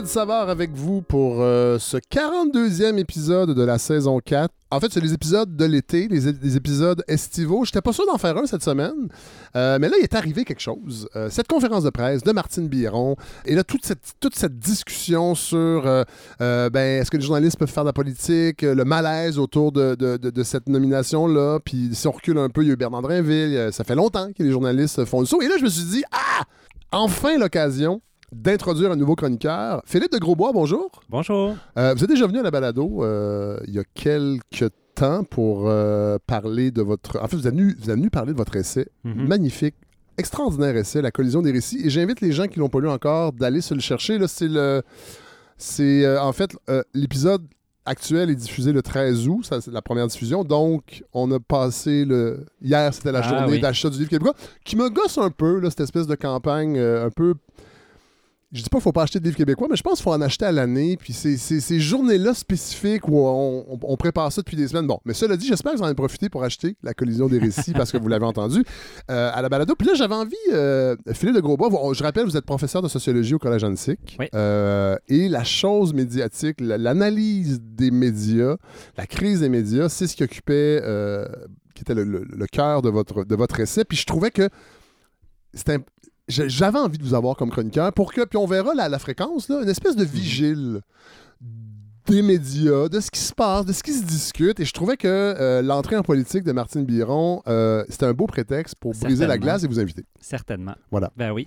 Fred Savard avec vous pour euh, ce 42e épisode de la saison 4. En fait, c'est les épisodes de l'été, les, épisodes estivaux. J'étais pas sûr d'en faire un cette semaine, euh, mais là, il est arrivé quelque chose. Euh, cette conférence de presse de Martine Biron, et là, toute cette, toute cette discussion sur ben, est-ce que les journalistes peuvent faire de la politique, le malaise autour de, cette nomination-là, puis si on recule un peu, il y a eu Bernard Drinville, ça fait longtemps que les journalistes font le saut. Et là, je me suis dit, ah, enfin l'occasion d'introduire un nouveau chroniqueur. Philippe de Grosbois, bonjour. Bonjour. Euh, vous êtes déjà venu à la balado euh, il y a quelques temps pour euh, parler de votre... En fait, vous êtes, venu, vous êtes venu parler de votre essai. Mhm. Magnifique, extraordinaire essai, La collision des récits. Et j'invite les gens qui l'ont pas lu encore d'aller se le chercher. Là, c'est le... C'est euh, en fait euh, l'épisode actuel est diffusé le 13 août, ça c'est la première diffusion. Donc on a passé le hier c'était la Ah, journée oui. d'achat du livre québécois qui me gosse un peu là, cette espèce de campagne euh, un peu je dis pas qu'il faut pas acheter de livres québécois, mais je pense qu'il faut en acheter à l'année. Puis c'est ces journées-là spécifiques où on, on- on prépare ça depuis des semaines. Bon, mais cela dit, j'espère que vous en avez profité pour acheter La collision des récits parce que vous l'avez entendu euh, à la balado. Puis là, j'avais envie, euh, Philippe de Grosbois, vous- je rappelle, vous êtes professeur de sociologie au Collège Annecy. Oui. Euh, et la chose médiatique, la- l'analyse des médias, la crise des médias, c'est ce qui occupait, qui était le, le- le cœur de votre, de votre essai. Puis je trouvais que c'était j'avais envie de vous avoir comme chroniqueur pour que, puis on verra la, la fréquence, là, une espèce de vigile des médias, de ce qui se passe, de ce qui se discute. Et je trouvais que euh, l'entrée en politique de Martine Biron, euh, c'était un beau prétexte pour briser la glace et vous inviter. Certainement. Voilà. Ben oui.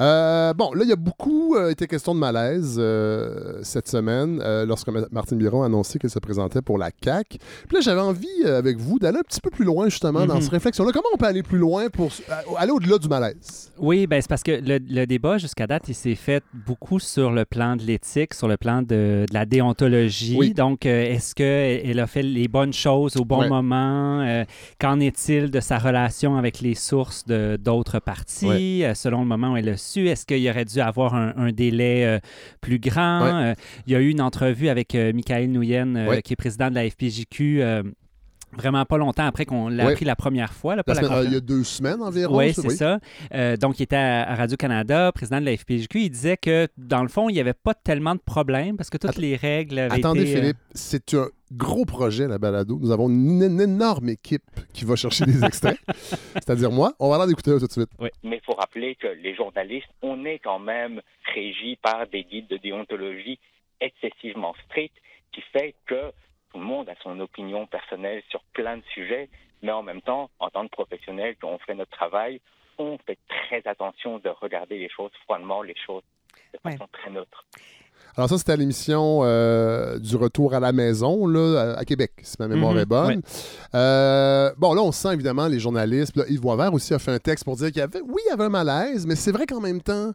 Euh, bon, là, il y a beaucoup euh, été question de malaise euh, cette semaine lorsque Ma- Martine Biron a annoncé qu'elle se présentait pour la CAQ. Puis là, j'avais envie avec vous d'aller un petit peu plus loin justement dans Mhm. cette réflexion-là. Comment on peut aller plus loin pour aller au-delà du malaise? Oui, ben c'est parce que le, le débat jusqu'à date, il s'est fait beaucoup sur le plan de l'éthique, sur le plan de, de la déontologie. Oui. Donc, est-ce qu'elle a fait les bonnes choses au bon Ouais. moment? Qu'en est-il de sa relation avec les sources de d'autres partis, euh, selon le moment où elle a Est-ce qu'il aurait dû avoir un, un délai euh, plus grand? Ouais. Euh, il y a eu une entrevue avec euh, Michael Nouyen, euh, Ouais. qui est président de la FPJQ. Vraiment pas longtemps après qu'on l'a Ouais. appris la première fois. là, pas La la semaine- euh, il y a deux semaines environ. oui, c'est ça. Euh, donc, il était à, Radio-Canada, président de la FPJQ. Il disait que, dans le fond, il n'y avait pas tellement de problèmes parce que toutes Att- les règles avaient Attendez, été... euh, Philippe, c'est un gros projet, la balado. Nous avons une, une énorme équipe qui va chercher des extraits, c'est-à-dire moi. On va aller d'écouter tout de suite. Mais il faut rappeler que les journalistes, on est quand même régis par des guides de déontologie excessivement stricts qui fait que tout le monde a son opinion personnelle sur plein de sujets, mais en même temps, en tant que professionnel, quand on fait notre travail, on fait très attention de regarder les choses froidement, les choses de Ouais. façon très neutre. Alors ça, c'était à l'émission euh, du retour à la maison là, à, à Québec, si ma mémoire Mhm, est bonne. ouais. Euh, bon, là, on sent évidemment les journalistes. Là, Yves Boisvert aussi a fait un texte pour dire qu'il y avait, oui, il y avait un malaise, mais c'est vrai qu'en même temps,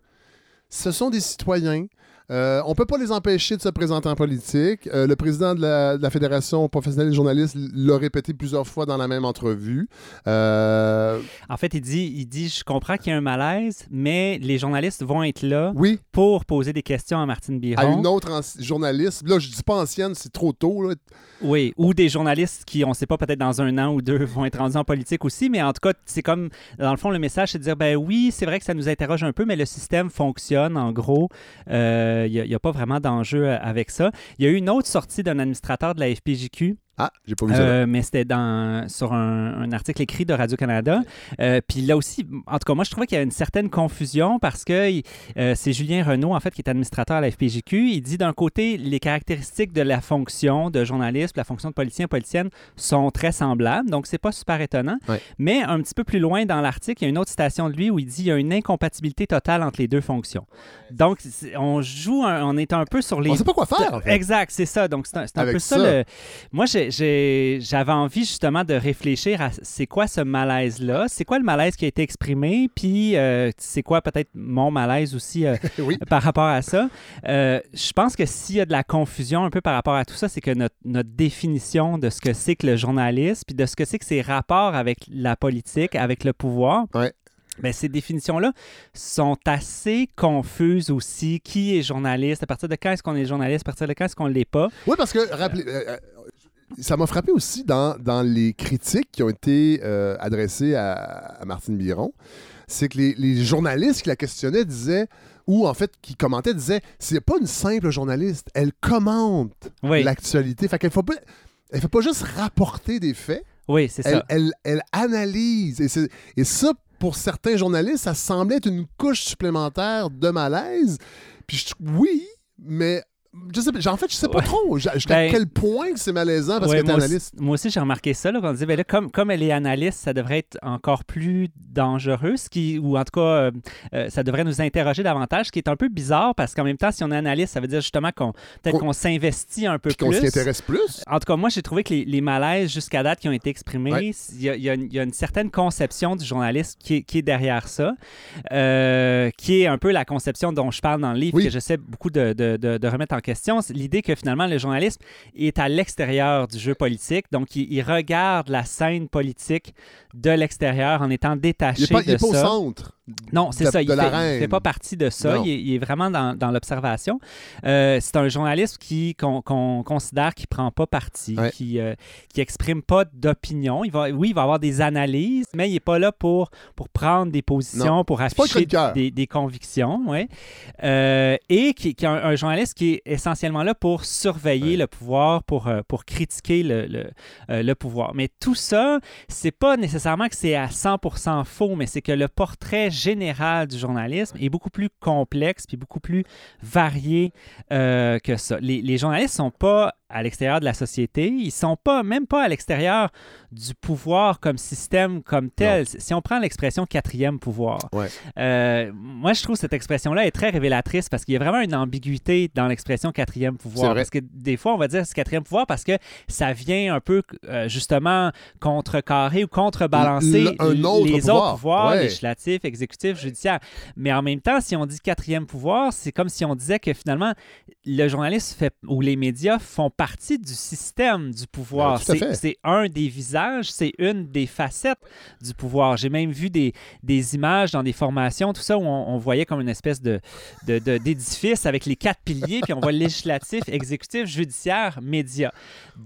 ce sont des citoyens. Euh, on peut pas les empêcher de se présenter en politique. Euh, le président de la, de la Fédération professionnelle des journalistes l'a répété plusieurs fois dans la même entrevue. Euh, En fait, il dit, il dit, je comprends qu'il y a un malaise, mais les journalistes vont être là oui, pour poser des questions à Martine à Biron. une autre journaliste. Là, je dis pas ancienne, c'est trop tôt. là. Oui, ou des journalistes qui, on ne sait pas, peut-être dans un an ou deux, vont être rendus en politique aussi, mais en tout cas, c'est comme, dans le fond, le message, c'est de dire, ben oui, c'est vrai que ça nous interroge un peu, mais le système fonctionne, en gros. N'y a, pas vraiment d'enjeu euh, avec ça. Il y a eu une autre sortie d'un administrateur de la FPJQ, Ah, j'ai pas vu ça. euh, mais c'était dans, sur un, un article écrit de Radio-Canada. Euh, Puis là aussi, en tout cas, moi, je trouvais qu'il y a une certaine confusion parce que euh, c'est Julien Renault, en fait, qui est administrateur à la FPJQ. Il dit d'un côté, les caractéristiques de la fonction de journaliste, la fonction de politicien, politicienne sont très semblables, donc c'est pas super étonnant. Ouais. Mais un petit peu plus loin dans l'article, il y a une autre citation de lui où il dit il y a une incompatibilité totale entre les deux fonctions. Donc, on joue, un- on est un peu sur les On sait pas quoi faire. en fait. Exact, c'est ça. Donc, c'est un, peu ça. ça. le- Moi, j'ai- j'avais envie justement de réfléchir à c'est quoi ce malaise-là, c'est quoi le malaise qui a été exprimé, puis euh, c'est quoi peut-être mon malaise aussi euh, oui. par rapport à ça? Euh, je pense que s'il y a de la confusion un peu par rapport à tout ça, c'est que notre, notre définition de ce que c'est que le journalisme, puis de ce que c'est que ses rapports avec la politique, avec le pouvoir, Ouais. ben, ces définitions-là sont assez confuses aussi. Qui est journaliste? À partir de quand est-ce qu'on est journaliste? À partir de quand est-ce qu'on ne l'est pas? Oui, parce que rappelez, euh, ça m'a frappé aussi dans, dans les critiques qui ont été euh, adressées à, à Martine Biron. c'est que les, les journalistes qui la questionnaient disaient, ou en fait qui commentaient disaient, c'est pas une simple journaliste, elle commente Oui, l'actualité. Fait qu'elle faut pas, elle fait pas juste rapporter des faits, oui c'est elle, ça. elle, elle analyse. Et ça, pour certains journalistes, ça semblait être une couche supplémentaire de malaise. Puis je, oui, mais je sais, en fait, je sais pas Ouais. trop jusqu'à Ben, quel point c'est malaisant parce Ouais, que aussi, analyste. moi aussi, j'ai remarqué ça. Là, qu'on disait, ben là, comme, comme elle est analyste, ça devrait être encore plus dangereux, ce qui, ou en tout cas, euh, euh, ça devrait nous interroger davantage, ce qui est un peu bizarre parce qu'en même temps, si on est analyste, ça veut dire justement qu'on peut-être Qu'on- s'investit un peu Puis qu'on plus. s'y intéresse plus. En tout cas, moi, j'ai trouvé que les, les malaises jusqu'à date qui ont été exprimés, Ouais. il y, a, il y a une- il y a une certaine conception du journaliste qui est, qui est derrière ça, euh, qui est un peu la conception dont je parle dans le livre, Oui. que j'essaie beaucoup de, de- de- de remettre en question. C'est l'idée que finalement, le journalisme est à l'extérieur du jeu politique, donc il, il regarde la scène politique de l'extérieur en étant détaché Il est pas, il de pas au centre. Non, c'est ça. Il ne fait, pas partie de ça. Il est, il est vraiment dans, dans l'observation. Euh, c'est un journaliste qui qu'on considère qui prend pas parti, Ouais. qui euh, qui exprime pas d'opinion. Il va, oui, il va avoir des analyses, mais il est pas là pour pour prendre des positions, pour afficher des, des convictions, ouais. Euh, et qui, qui est un, un journaliste qui est essentiellement là pour surveiller Ouais. le pouvoir, pour euh, pour critiquer le le, euh, le pouvoir. Mais tout ça, c'est pas nécessairement que c'est à 100% faux, mais c'est que le portrait général du journalisme est beaucoup plus complexe puis beaucoup plus varié euh, que ça. Les, les journalistes sont pas à l'extérieur de la société, ils sont pas même pas à l'extérieur du pouvoir comme système comme tel. Si on prend l'expression quatrième pouvoir, Ouais. euh, moi je trouve cette expression-là est très révélatrice parce qu'il y a vraiment une ambiguïté dans l'expression quatrième pouvoir. Parce que des fois on va dire c'est quatrième pouvoir parce que ça vient un peu euh, justement contrecarrer ou contrebalancer Le- un autre les pouvoir. autres pouvoirs, Ouais. législatifs, exécutifs, judiciaires. Mais en même temps, si on dit quatrième pouvoir, c'est comme si on disait que finalement, le journaliste fait, ou les médias font partie du système du pouvoir. Fait. C'est un des visages, c'est une des facettes du pouvoir. J'ai même vu des, des images dans des formations, tout ça, où on, on voyait comme une espèce de d'édifice avec les quatre piliers, puis on voit législatif, exécutif, judiciaire, médias.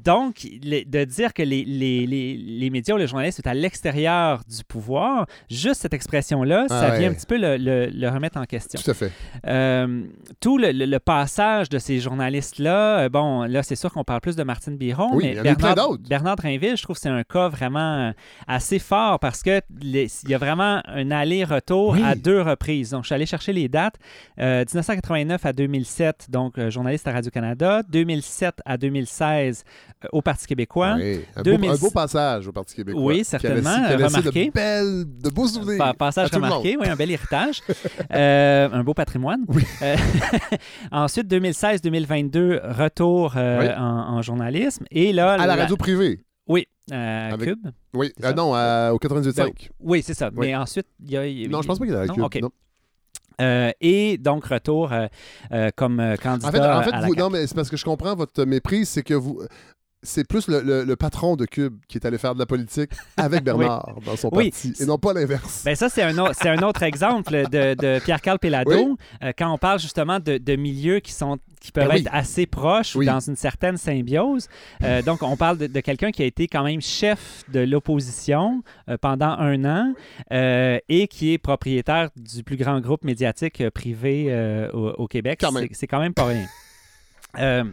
Donc, de dire que les, les, les, les médias ou le journaliste est à l'extérieur du pouvoir, juste cette expression-là, Ah ça ouais. vient un petit peu le, le- le remettre en question. Tout à fait. Euh, tout le passage de ces journalistes-là, euh, bon, là, c'est sûr qu'on parle plus de Martine Biron, Oui, mais il y Bernard, d'autres. Bernard Drinville, je trouve que c'est un cas vraiment euh, assez fort parce que les- il y a vraiment un aller-retour Oui. à deux reprises. Donc, je suis allé chercher les dates. Euh, 1989 à 2007, donc euh, journaliste à Radio-Canada. 2007 à 2016 euh, au Parti québécois. Oui. Un, 2000 beau, un beau passage au Parti québécois. Oui, Qui a certainement, laissé- qui a laissé remarqué. De, belles, de beaux souvenirs. Pa- Passage remarqué, oui, un bel héritage. Euh, un beau patrimoine. Oui. Euh, ensuite, 2016-2022, retour euh, Oui. en, en journalisme. Et là, À la radio privée. Oui, euh, Avec- Cube. Oui. Euh, non, à- au 98.5. Oui, c'est ça. Oui. Mais ensuite, il y a. y Non, je pense pas qu'il est à? Cube. OK. non. Euh, et donc, retour euh, euh, comme euh, candidat En fait, en fait à la vous, non, mais c'est parce que je comprends votre méprise, c'est que vous. C'est plus le, le- le patron de Cube qui est allé faire de la politique avec Bernard dans son Oui. parti, et non pas l'inverse. Ben ça, c'est un, autre- c'est un autre exemple de, de Pierre-Carl Pelado, Oui. euh, quand on parle justement de, de milieux qui, sont, qui peuvent Ben être assez proches ou dans une certaine symbiose. Euh, donc, on parle de, de quelqu'un qui a été quand même chef de l'opposition euh, pendant un an et qui est propriétaire du plus grand groupe médiatique privé au, au Québec. C'est quand même pas rien. Euh,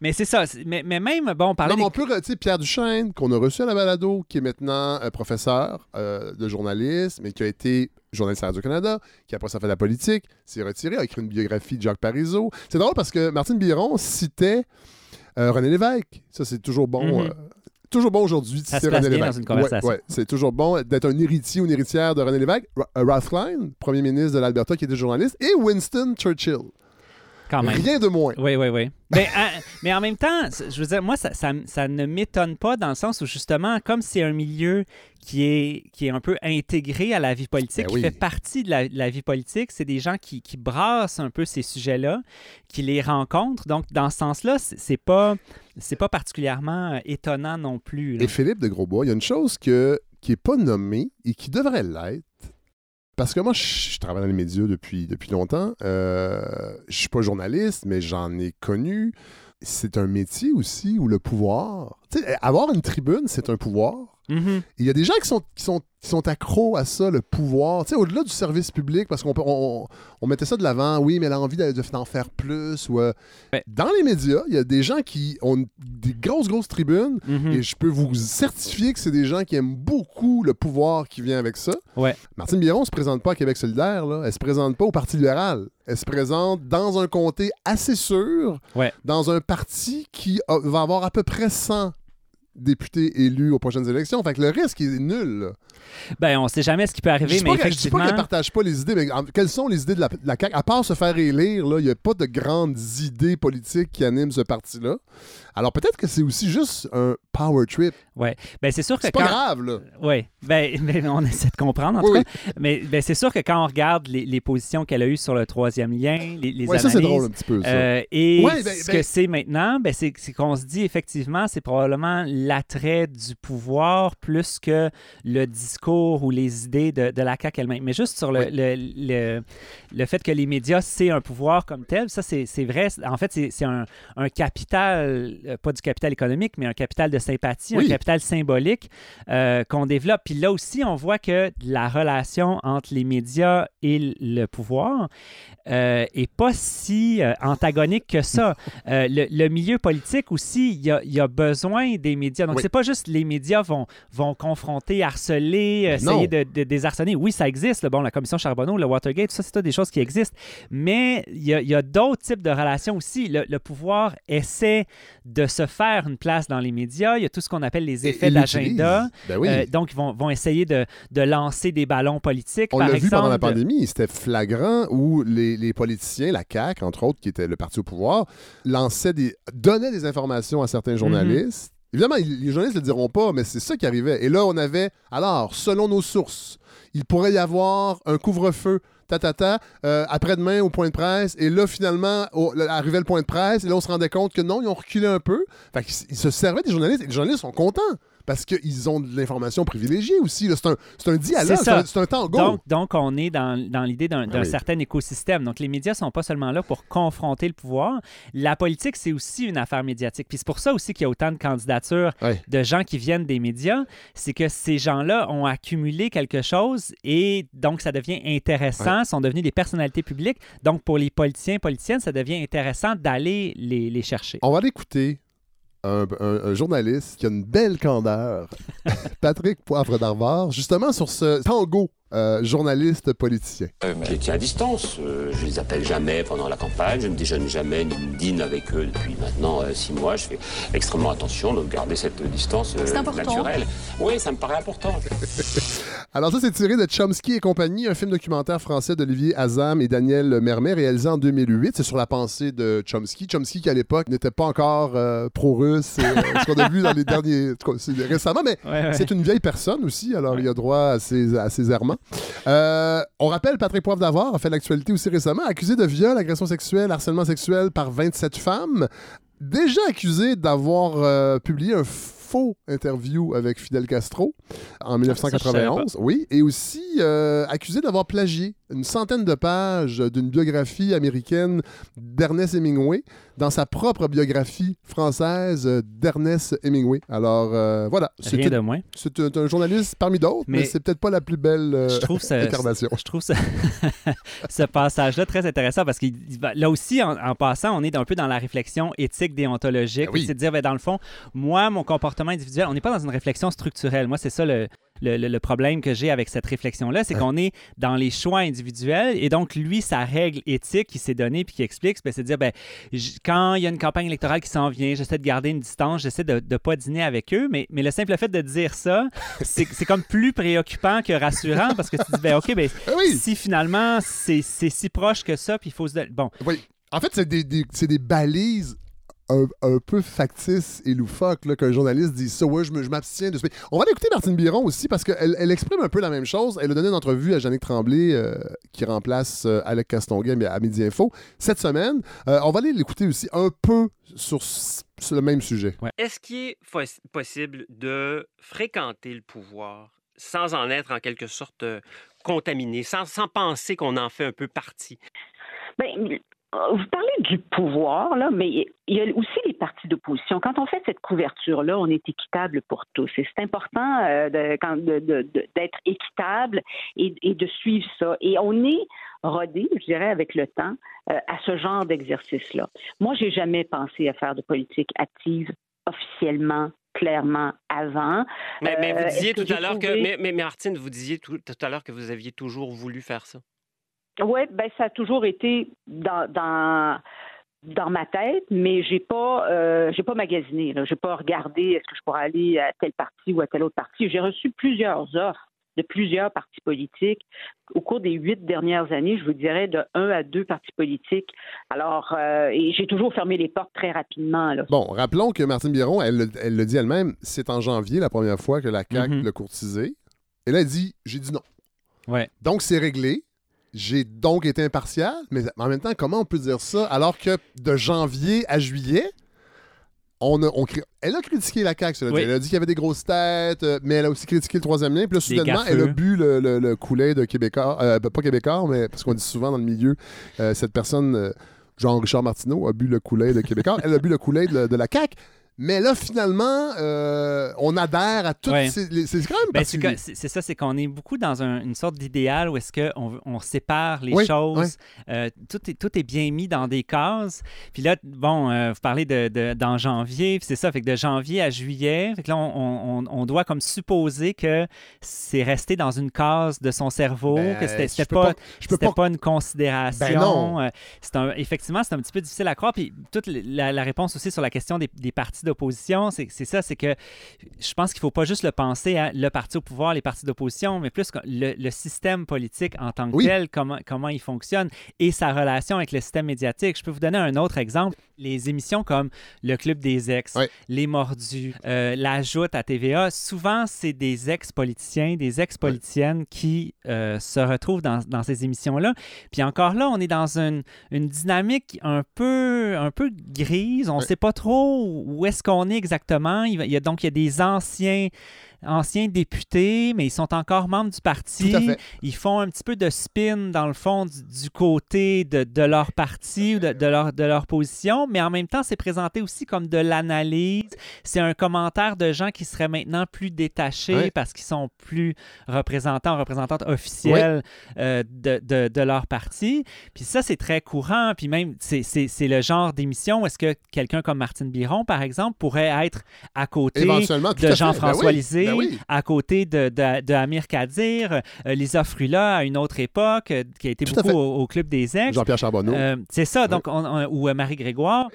mais c'est ça. Mais, mais même, bon, on parlait Non, mais on peut, tu sais, Pierre Duchesne, qu'on a reçu à la balado, qui est maintenant euh, professeur euh, de journalisme, mais qui a été journaliste à Radio-Canada, qui après ça fait de la politique, s'est retiré, a écrit une biographie de Jacques Parizeau. C'est drôle parce que Martine Biron citait René Lévesque. Ça, c'est toujours bon. Mhm. toujours bon aujourd'hui de citer René Lévesque. Ouais, ouais, c'est toujours bon d'être un héritier ou une héritière de René Lévesque. Euh, Ralph Klein, premier ministre de l'Alberta, qui était journaliste, et Winston Churchill. Quand même. Rien de moins. Oui, oui, oui. Mais, hein, mais en même temps, je veux dire, moi, ça, ça, ça ne m'étonne pas dans le sens où, justement, comme c'est un milieu qui est, qui est un peu intégré à la vie politique, Ben qui oui. fait partie de la, de la vie politique, c'est des gens qui, qui brassent un peu ces sujets-là, qui les rencontrent. Donc, dans ce sens-là, c'est pas, c'est pas particulièrement euh, étonnant non plus. là. Et Philippe de Grosbois, il y a une chose que, qui n'est pas nommée et qui devrait l'être. Parce que moi, je, travaille dans les médias depuis, longtemps. Euh, je suis pas journaliste, mais j'en ai connu. C'est un métier aussi où le pouvoir. Avoir une tribune, c'est un pouvoir. Mhm. Il y a des gens qui sont, qui sont, qui sont accros à ça, le pouvoir. Tu sais, au-delà du service public, parce qu'on peut- on, on mettait ça de l'avant, oui, mais l'envie de- de- d'en faire plus. Ou, euh. Dans les médias, il y a des gens qui ont des grosses, grosses tribunes, Mhm. et je peux vous certifier que c'est des gens qui aiment beaucoup le pouvoir qui vient avec ça. Ouais. Martine Biron ne se présente pas à Québec solidaire, là. elle se présente pas au Parti libéral. Elle se présente dans un comté assez sûr, Ouais. dans un parti qui a- va avoir à peu près 100 députés élus aux prochaines élections. Fait que le risque est nul. là. Ben, on sait jamais ce qui peut Je arriver, dis mais pas qu'elle- je dis effectivement. pas qu'elle partage pas les idées, mais en- quelles sont les idées de la, de la CAQ? À part se faire élire, là, il n'y a pas de grandes idées politiques qui animent ce parti-là. Alors peut-être que c'est aussi juste un power trip. Ouais. Ben, c'est sûr que C'est quand. pas grave, là. Oui, ben, ben, on essaie de comprendre en Oui, tout cas. Mais ben, c'est sûr que quand on regarde les, les positions qu'elle a eues sur le troisième lien, les, les Ouais, ça, c'est analyses, drôle un petit peu, ça. euh, et Ouais, ben- ce ben- que c'est maintenant, ben, c'est c'est qu'on se dit effectivement, c'est probablement l'attrait du pouvoir plus que le discours ou les idées de, de la CAQ elle-même. Mais juste sur le, Oui. le, le, le fait que les médias, c'est un pouvoir comme tel, ça, c'est vrai. En fait, c'est- un, un capital, euh, pas du capital économique, mais un capital de sympathie, Oui. un capital symbolique euh, qu'on développe. Puis là aussi, on voit que la relation entre les médias et le pouvoir euh, est pas si euh, antagonique que ça. Euh, le, milieu politique aussi, il y a, il y a besoin des médias. Donc, Oui. c'est pas juste les médias vont, vont confronter, harceler, essayer de, de désarçonner. Oui, ça existe. là. Bon, la commission Charbonneau, le Watergate, tout ça, c'est des choses qui existent. Mais il y a, il y a d'autres types de relations aussi. Le, le pouvoir essaie de se faire une place dans les médias. Il y a tout ce qu'on appelle les Et- effets et d'agenda. Ben oui. Euh, donc, ils vont, vont essayer de, de lancer des ballons politiques. On l'a vu pendant la pandémie, c'était flagrant où les, les politiciens, la CAQ, entre autres, qui était le parti au pouvoir, lançaient des, donnaient des informations à certains Mhm. journalistes. Évidemment, les journalistes ne le diront pas, mais c'est ça qui arrivait. Et là, on avait, alors, selon nos sources, il pourrait y avoir un couvre-feu, ta, ta, ta, euh, après-demain au point de presse. Et là, finalement, au- là, arrivait le point de presse. Et là, on se rendait compte que non, ils ont reculé un peu. Fait qu'ils ils se servaient des journalistes. Et les journalistes sont contents parce qu'ils ont de l'information privilégiée aussi. C'est un, c'est un dialogue, C'est un, un tango. Donc, donc, on est dans, dans l'idée d'un oui. certain écosystème. Donc, les médias sont pas seulement là pour confronter le pouvoir. La politique, c'est aussi une affaire médiatique. Puis c'est pour ça aussi qu'il y a autant de candidatures de gens qui viennent des médias. C'est que ces gens-là ont accumulé quelque chose et donc ça devient intéressant, sont devenus des personnalités publiques. Donc, pour les politiciens, politiciennes, ça devient intéressant d'aller les, les chercher. On va aller écouter un, un- un journaliste qui a une belle candeur, Patrick Poivre d'Arvor, justement sur ce tango euh, journaliste politicien. Je les tiens à distance. Euh, je les appelle jamais pendant la campagne. Je ne déjeune jamais ni ne dîne avec eux depuis maintenant euh, six mois. Je fais extrêmement attention de garder cette distance euh, C'est important. naturelle. Oui, ça me paraît important. Alors ça, c'est tiré de Chomsky et compagnie, un film documentaire français d'Olivier Azam et Daniel Mermet, réalisé en 2008. C'est sur la pensée de Chomsky. Chomsky qui, à l'époque, n'était pas encore euh, pro-russe, euh, ce qu'on a vu dans les derniers... récemment, mais Ouais, ouais. c'est une vieille personne aussi, alors il a droit à ses, à ses errements. Euh, on rappelle, Patrick Poivre d'Avoir a fait l'actualité aussi récemment, accusé de viol, agression sexuelle, harcèlement sexuel par 27 femmes, déjà accusé d'avoir euh, publié un faux interview avec Fidel Castro en 1991, oui, et aussi euh, accusé d'avoir plagié une centaine de pages d'une biographie américaine d'Ernest Hemingway dans sa propre biographie française d'Ernest Hemingway. Alors euh, voilà, c'est de moins. c'est un, journaliste parmi d'autres, mais, Mais c'est peut-être pas la plus belle euh, Je trouve ça, incarnation. je trouve ça- ce passage-là très intéressant parce que là aussi, en, en passant, on est un peu dans la réflexion éthique déontologique. Ben oui. C'est de dire, ben, dans le fond, moi, mon comportement individuel, on n'est pas dans une réflexion structurelle. Moi, c'est ça le, le, le- le problème que j'ai avec cette réflexion-là, c'est qu'on est dans les choix individuels et donc, lui, sa règle éthique qui s'est donnée puis qui explique, ben, c'est de dire, ben, quand il y a une campagne électorale qui s'en vient, j'essaie de garder une distance, j'essaie de ne pas dîner avec eux, mais, mais le simple fait de dire ça, c'est comme plus préoccupant que rassurant parce que tu dis, ben, OK, ben, Ah oui, si finalement c'est si proche que ça, puis il faut se. Bon, oui. En fait, c'est des, des- c'est des balises un, un peu factices et loufoques là, qu'un journaliste dise ça. Ouais, je m'abstiens de ce. On va l'écouter Martine Biron aussi parce qu'elle elle exprime un peu la même chose. Elle a donné une entrevue à Jannick Tremblay euh, qui remplace euh, Alec Castonguay mais à Midi Info cette semaine. Euh, on va aller l'écouter aussi un peu sur, sur le même sujet. Est-ce qu'il est possible de fréquenter le pouvoir sans en être en quelque sorte euh, contaminé, sans, sans penser qu'on en fait un peu partie? Ben, vous parlez du pouvoir, là, mais il y a aussi les partis d'opposition. Quand on fait cette couverture-là, on est équitable pour tous. Et c'est important euh, d'être équitable et, de suivre ça. Et on est rodé, je dirais, avec le temps, euh, à ce genre d'exercice-là. Moi, j'ai jamais pensé à faire de politique active officiellement clairement avant. Mais, vous euh, disiez tout à l'heure que, mais, Martine, vous disiez tout à l'heure que vous aviez toujours voulu faire ça. Oui, ben ça a toujours été dans, dans, dans ma tête, mais j'ai pas euh, j'ai pas magasiné. J'ai pas regardé est-ce que je pourrais aller à telle partie ou à telle autre partie. J'ai reçu plusieurs offres de plusieurs partis politiques au cours des huit dernières années, je vous dirais de un à deux partis politiques. Alors, euh, et j'ai toujours fermé les portes très rapidement. Bon, rappelons que Martine Biron, elle, elle le dit elle-même, c'est en janvier la première fois que la CAQ mm-hmm. l'a courtisé. Et là, elle dit, j'ai dit non. Ouais. Donc, c'est réglé. J'ai donc été impartial, mais en même temps, comment on peut dire ça alors que de janvier à juillet, on a, elle a critiqué la CAQ, Elle a dit qu'il y avait des grosses têtes, euh, mais elle a aussi critiqué le troisième lien. Puis là, soudainement, elle a bu le, le, coulet de Québécois. Euh, pas Québécois, mais parce qu'on dit souvent dans le milieu, euh, cette personne, Jean-Richard Martineau, a bu le coulet de Québécois. elle a bu le coulet de, de la CAQ. Mais là, finalement, euh, on adhère à toutes ces. C'est quand même ben, C'est ça, c'est qu'on est beaucoup dans une sorte d'idéal où est-ce qu'on on sépare les choses. Euh, tout, est, tout est bien mis dans des cases. Puis là, bon, euh, vous parlez de, dans janvier, c'est ça, fait que de janvier à juillet, fait que là, on, on, doit comme supposer que c'est resté dans une case de son cerveau, ben, que c'était pas, pas, pas, une considération. Ben un, effectivement, c'est un petit peu difficile à croire. Puis toute la, la réponse aussi sur la question des, des partis d'opposition, c'est ça, c'est que je pense qu'il ne faut pas juste le penser à le parti au pouvoir, les partis d'opposition, mais plus le, système politique en tant que tel, comment, comment il fonctionne et sa relation avec le système médiatique. Je peux vous donner un autre exemple. Les émissions comme Le Club des ex, Les Mordus, euh, La Joute à TVA, souvent, c'est des ex-politiciens, des ex-politiciennes qui euh, se retrouvent dans, dans ces émissions-là. Puis encore là, on est dans une, une dynamique un peu, un peu grise. On ne sait pas trop où est-ce qu'on est exactement. Il, y a, donc il y a des anciens anciens députés, mais ils sont encore membres du parti. Ils font un petit peu de spin, dans le fond, du, côté de, leur parti ou de, leur, de leur position, mais en même temps, c'est présenté aussi comme de l'analyse. C'est un commentaire de gens qui seraient maintenant plus détachés parce qu'ils sont plus représentants, représentantes officielles euh, de, leur parti. Puis ça, c'est très courant. Puis même, c'est le genre d'émission où est-ce que quelqu'un comme Martine Biron, par exemple, pourrait être à côté de Jean-François ben Lisée ben à côté de, de, Amir Kadir, euh, Lisa Frula à une autre époque, euh, qui a été beaucoup au, Club des Ex. Jean-Pierre Charbonneau. Euh, c'est ça, donc ou Marie Grégoire.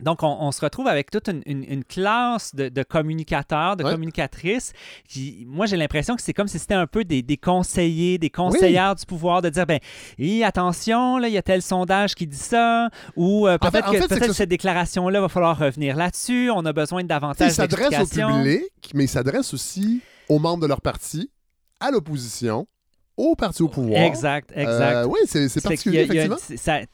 Donc, on, se retrouve avec toute une, classe de, communicateurs, de communicatrices. Qui, moi, j'ai l'impression que c'est comme si c'était un peu des, conseillers, des conseillères du pouvoir de dire ben, attention, là, il y a tel sondage qui dit ça, ou euh, peut-être que, cette déclaration-là va falloir revenir là-dessus. On a besoin de davantage d'explications. Il s'adresse au public, mais il s'adresse aussi aux membres de leur parti, à l'opposition au parti au pouvoir. Exact, exact. Euh, oui, c'est particulier, effectivement.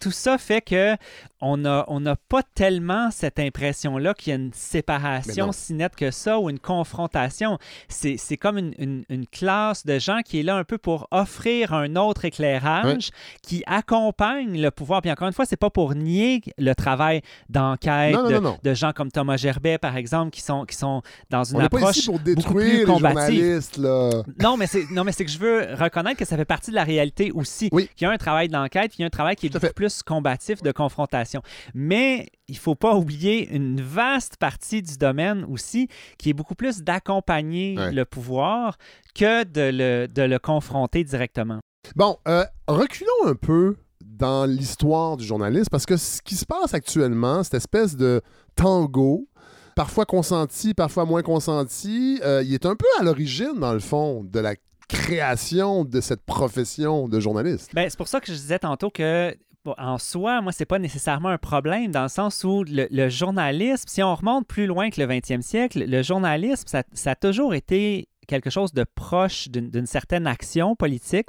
tout ça fait que on n'a on a pas tellement cette impression-là qu'il y a une séparation si nette que ça ou une confrontation. C'est comme une, une, classe de gens qui est là un peu pour offrir un autre éclairage qui accompagne le pouvoir. Puis encore une fois, c'est pas pour nier le travail d'enquête de, de, gens comme Thomas Gerbet, par exemple, qui sont, qui sont dans une approche pas ici pour détruire beaucoup plus combative. Là. Non, mais c'est que je veux reconnaître que ça fait partie de la réalité aussi. Oui. Qu'il y a un travail d'enquête, qu'il y a un travail qui est beaucoup plus combatif de confrontation. Mais il ne faut pas oublier une vaste partie du domaine aussi qui est beaucoup plus d'accompagner le pouvoir que de le, de le confronter directement. Bon, euh, reculons un peu dans l'histoire du journalisme parce que ce qui se passe actuellement, cette espèce de tango, parfois consenti, parfois moins consenti, euh, il est un peu à l'origine, dans le fond, de la création de cette profession de journaliste. Ben, c'est pour ça que je disais tantôt que en soi, moi, c'est pas nécessairement un problème dans le sens où le, journalisme, si on remonte plus loin que le 20e siècle, le journalisme, ça, ça a toujours été quelque chose de proche d'une certaine action politique,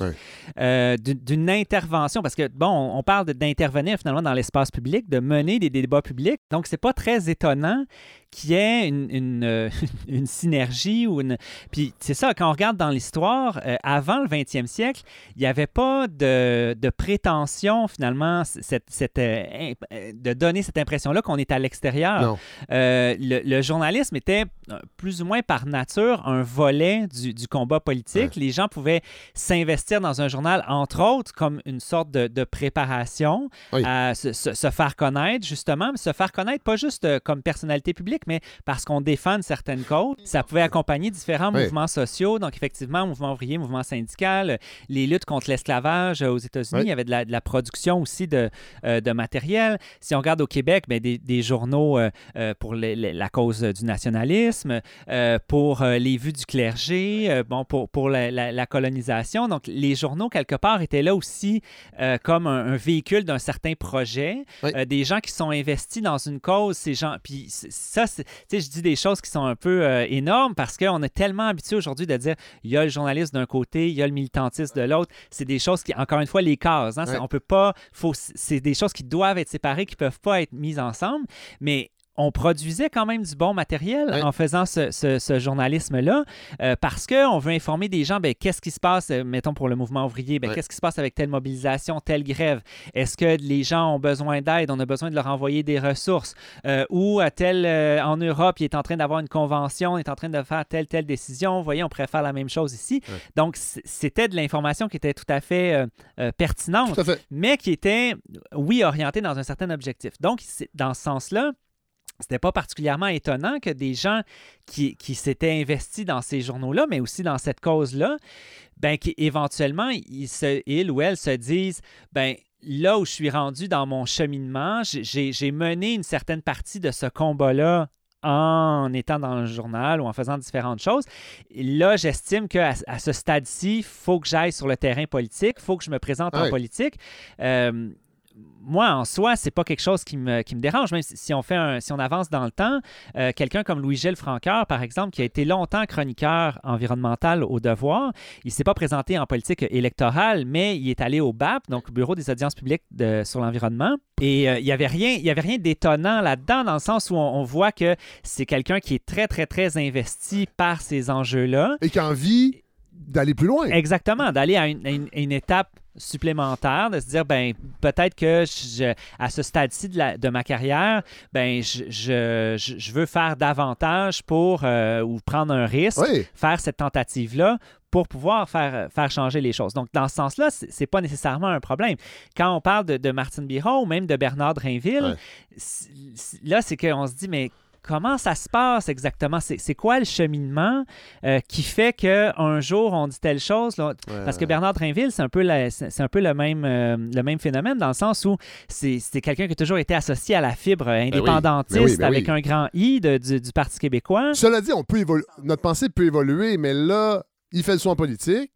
euh, d'une intervention, parce que, bon, on parle d'intervenir finalement dans l'espace public, de mener des débats publics, donc c'est pas très étonnant qu'il y ait une, une, euh, une synergie ou une... Puis c'est ça, quand on regarde dans l'histoire, euh, avant le 20e siècle, il n'y avait pas de, de prétention finalement cette, cette, euh, de donner cette impression-là qu'on est à l'extérieur. Euh, le, le journalisme était plus ou moins par nature un volet du, du combat politique. Les gens pouvaient s'investir dans un journal, entre autres, comme une sorte de, de préparation Oui. à se, se- se faire connaître, justement, mais se faire connaître pas juste comme personnalité publique, mais parce qu'on défend une certaine cause. Ça pouvait accompagner différents Oui. mouvements sociaux, donc effectivement, mouvement ouvrier, mouvement syndical, les luttes contre l'esclavage euh, aux États-Unis, Oui. il y avait de la, de la production aussi de, euh, de matériel. Si on regarde au Québec, ben, des, des journaux euh, pour les- les- la cause du nationalisme, euh, pour les vues du clergé, bon, pour, pour la, la- la colonisation. Donc, les journaux, quelque part, étaient là aussi comme un, un véhicule d'un certain projet. Oui. Des gens qui sont investis dans une cause, ces gens. Puis ça, je dis des choses qui sont un peu euh, énormes parce qu'on est tellement habitué aujourd'hui de dire il y a le journaliste d'un côté, il y a le militantisme de l'autre. C'est des choses qui, encore une fois, les cases. Hein, Ouais. On peut pas. C'est des choses qui doivent être séparées, qui peuvent pas être mises ensemble. Mais on produisait quand même du bon matériel en faisant ce, ce- ce journalisme-là euh, parce qu'on veut informer des gens, ben, qu'est-ce qui se passe, euh, mettons pour le mouvement ouvrier, ben, qu'est-ce qui se passe avec telle mobilisation, telle grève? Est-ce que les gens ont besoin d'aide? On a besoin de leur envoyer des ressources? Euh, ou à tel, euh, en Europe, il est en train d'avoir une convention, il est en train de faire telle, telle décision. Vous voyez, on pourrait faire la même chose ici. Donc, c'était de l'information qui était tout à fait pertinente Tout à fait. mais qui était, oui, orienté dans un certain objectif. Donc, dans ce sens-là, c'était pas particulièrement étonnant que des gens qui, qui s'étaient investis dans ces journaux-là, mais aussi dans cette cause-là, ben, qu'éventuellement, ils, se, ils ou elles se disent, ben, là où je suis rendu dans mon cheminement, j'ai- mené une certaine partie de ce combat-là en étant dans le journal ou en faisant différentes choses. Là, j'estime qu'à à ce stade-ci, il faut que j'aille sur le terrain politique, il faut que je me présente en politique. Euh, moi, en soi, c'est pas quelque chose qui me, qui me dérange. Même si, si on fait un- si on avance dans le temps, euh, quelqu'un comme Louis-Gilles Franqueur, par exemple, qui a été longtemps chroniqueur environnemental au Devoir, il s'est pas présenté en politique électorale, mais il est allé au BAP, donc Bureau des audiences publiques de- sur l'environnement. Et euh, il y avait rien, il y avait rien d'étonnant là-dedans, dans le sens où on, on voit que c'est quelqu'un qui est très, très, très investi par ces enjeux-là. Et qui a envie d'aller plus loin. Exactement, d'aller à une, à une- une étape supplémentaire, de se dire, ben peut-être que je- à ce stade-ci de, la- de ma carrière, ben je, je- je- veux faire davantage pour, euh, ou prendre un risque, Oui. faire cette tentative-là pour pouvoir faire, faire changer les choses. Donc, dans ce sens-là, c'est c'est pas nécessairement un problème. Quand on parle de, de Martine Biron ou même de Bernard Drainville, Ouais. là, c'est qu'on se dit, mais comment ça se passe exactement? C'est quoi le cheminement euh, qui fait qu'un jour, on dit telle chose? là? Parce que Bernard Drainville, c'est un peu, la- un peu le, même, euh, le même phénomène dans le sens où c'est quelqu'un qui a toujours été associé à la fibre indépendantiste Ben oui, ben avec oui. un grand I de- du, du Parti québécois. Cela dit, on peut notre pensée peut évoluer, mais là, il fait le soin politique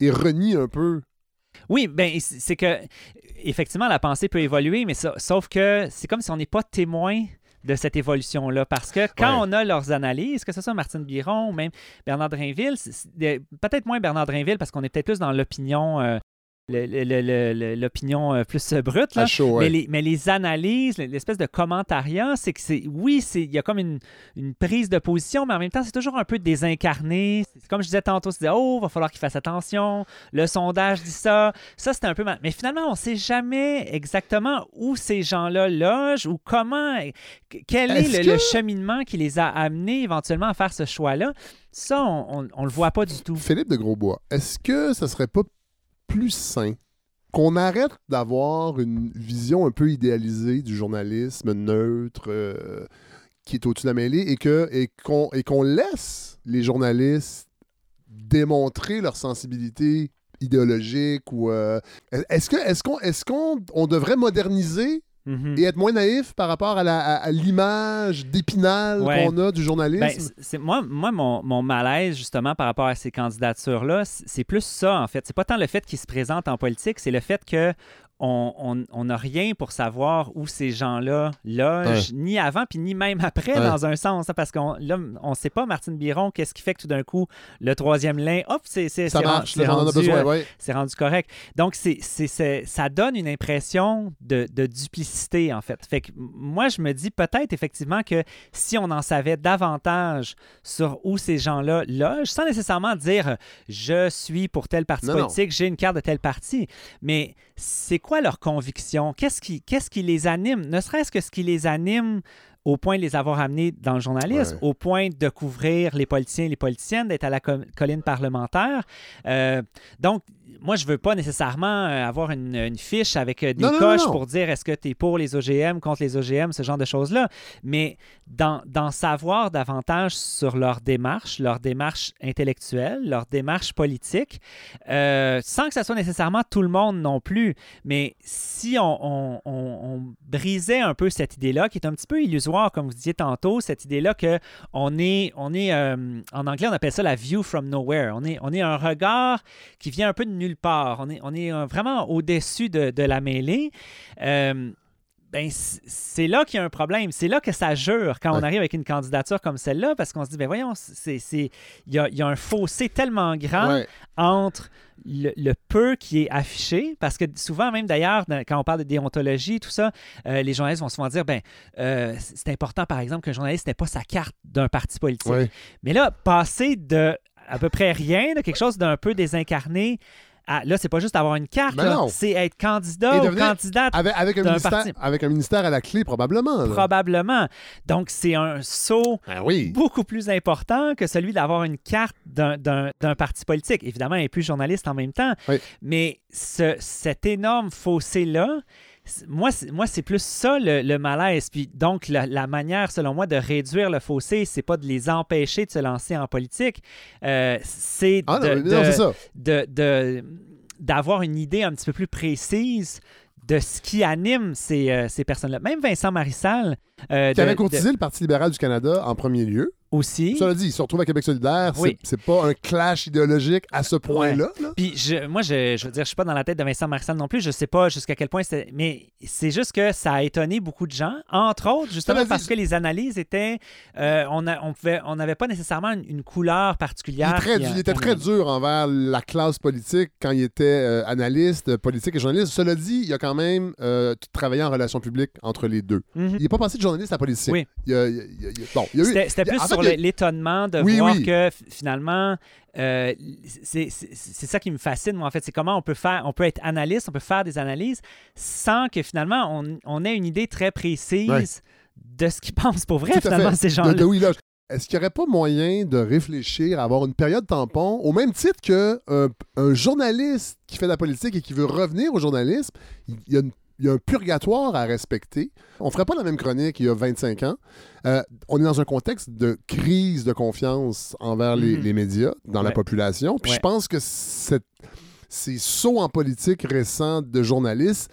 et renie un peu. Oui, ben c'est c'est que effectivement la pensée peut évoluer, mais ça- sauf que c'est comme si on n'est pas témoin de cette évolution-là. Parce que quand Ouais. on a leurs analyses, que ce soit Martine Biron ou même Bernard Drainville, peut-être moins Bernard Drainville parce qu'on est peut-être plus dans l'opinion euh, l'opinion plus brute. Là. À chaud, ouais. Mais, les, mais les analyses, l'espèce de commentariat, c'est que c'est. Oui, il y a comme une, une prise de position, mais en même temps, c'est toujours un peu désincarné. Comme je disais tantôt, c'est oh, va falloir qu'il fasse attention. Le sondage dit ça. Ça, c'était un peu mal. Mais finalement, on ne sait jamais exactement où ces gens-là logent ou comment. Quel est, Est-ce le, que- le cheminement qui les a amenés éventuellement à faire ce choix-là. Ça, on ne le voit pas du tout. Philippe de Grosbois, est-ce que ça serait pas plus sain. Qu'on arrête d'avoir une vision un peu idéalisée du journalisme neutre euh, qui est au-dessus de la mêlée et qu'on et qu'on laisse les journalistes démontrer leur sensibilité idéologique ou euh, est-ce que est-ce qu'on est-ce qu'on on devrait moderniser Mhm. et être moins naïf par rapport à l'image d'épinal Ouais. qu'on a du journalisme? Ben, moi, moi mon, mon malaise, justement, par rapport à ces candidatures-là, c'est plus ça, en fait. C'est pas tant le fait qu'ils se présentent en politique, c'est le fait que on n'a rien pour savoir où ces gens-là logent, ni avant, puis ni même après, dans un sens. Hein, parce qu'on ne sait pas, Martine Biron, qu'est-ce qui fait que tout d'un coup, le troisième lien, hop, c'est rendu, euh, rendu, correct. Donc, c'est ça donne une impression de, de, duplicité, en fait. Fait que moi, je me dis peut-être effectivement que si on en savait davantage sur où ces gens-là logent, sans nécessairement dire je suis pour tel parti politique, j'ai une carte de tel parti, mais c'est quoi leur conviction? Qu'est-ce qui, qu'est-ce qui les anime? Ne serait-ce que ce qui les anime au point de les avoir amenés dans le journalisme, au point de couvrir les politiciens et les politiciennes, d'être à la colline parlementaire. Euh, donc, moi, je veux pas nécessairement euh, avoir une, fiche avec euh, des coches pour dire est-ce que tu es pour les OGM, contre les OGM, ce genre de choses-là. Mais d'en savoir davantage sur leur démarche, leur démarche intellectuelle, leur démarche politique, euh, sans que ce soit nécessairement tout le monde non plus. Mais si on, brisait un peu cette idée-là, qui est un petit peu illusoire, comme vous disiez tantôt, cette idée-là que on est, on est en anglais, on appelle ça la view from nowhere. On est, on est un regard qui vient un peu de nulle part. On est, on est euh, vraiment au-dessus de, la mêlée. Euh, ben, c'est là qu'il y a un problème. C'est là que ça jure quand on arrive avec une candidature comme celle-là, parce qu'on se dit, ben voyons, il y a, un fossé tellement grand entre le, peu qui est affiché, parce que souvent, même d'ailleurs, quand on parle de déontologie, tout ça, euh, les journalistes vont souvent dire, ben, c'est important, par exemple, qu'un journaliste n'ait pas sa carte d'un parti politique. Mais là, passer de à peu près rien, de quelque chose d'un peu désincarné ah, là, c'est pas juste avoir une carte, ben c'est être candidat ou candidate avec, un ministère, avec un ministère à la clé, probablement. Probablement. Donc, c'est un saut ben beaucoup plus important que celui d'avoir une carte d'un parti politique. Évidemment, il est plus journaliste en même temps, mais ce, cet énorme fossé-là, moi, c'est plus ça le, malaise. Puis donc, la, manière, selon moi, de réduire le fossé, c'est pas de les empêcher de se lancer en politique, euh, c'est ah de, d'avoir une idée un petit peu plus précise de ce qui anime ces, euh, ces personnes-là. Même Vincent Marissal. Euh, qui avait courtisé le Parti libéral du Canada en premier lieu aussi. Ça l'a dit, il se retrouve à Québec solidaire. Oui. C'est pas un clash idéologique à ce point-là. Puis je, moi, je, je veux dire, je suis pas dans la tête de Vincent Marissal non plus. Je sais pas jusqu'à quel point c'est. Mais c'est juste que ça a étonné beaucoup de gens. Entre autres, justement parce que les analyses étaient. Euh, on on n'avait pas nécessairement une, couleur particulière. Il, était très dur envers la classe politique quand il était euh, analyste, politique et journaliste. Cela dit, il a quand même euh, travaillé en relations publiques entre les deux. Mhm. Il n'est pas passé de journaliste à politicien. Oui. bon, C'était plus sur l'étonnement de voir que finalement, euh, c'est ça qui me fascine, moi, en fait. C'est comment on peut faire, on peut être analyste, on peut faire des analyses sans que finalement on, ait une idée très précise de ce qu'ils pensent pour vrai, finalement, ces gens-là. est-ce qu'il n'y aurait pas moyen de réfléchir à avoir une période tampon au même titre qu'un un journaliste qui fait de la politique et qui veut revenir au journalisme? Il y a une il y a un purgatoire à respecter. On ne ferait pas la même chronique il y a 25 ans. Euh, on est dans un contexte de crise de confiance envers les, mhm. médias, dans la population. Puis je pense que ces sauts en politique récents de journalistes,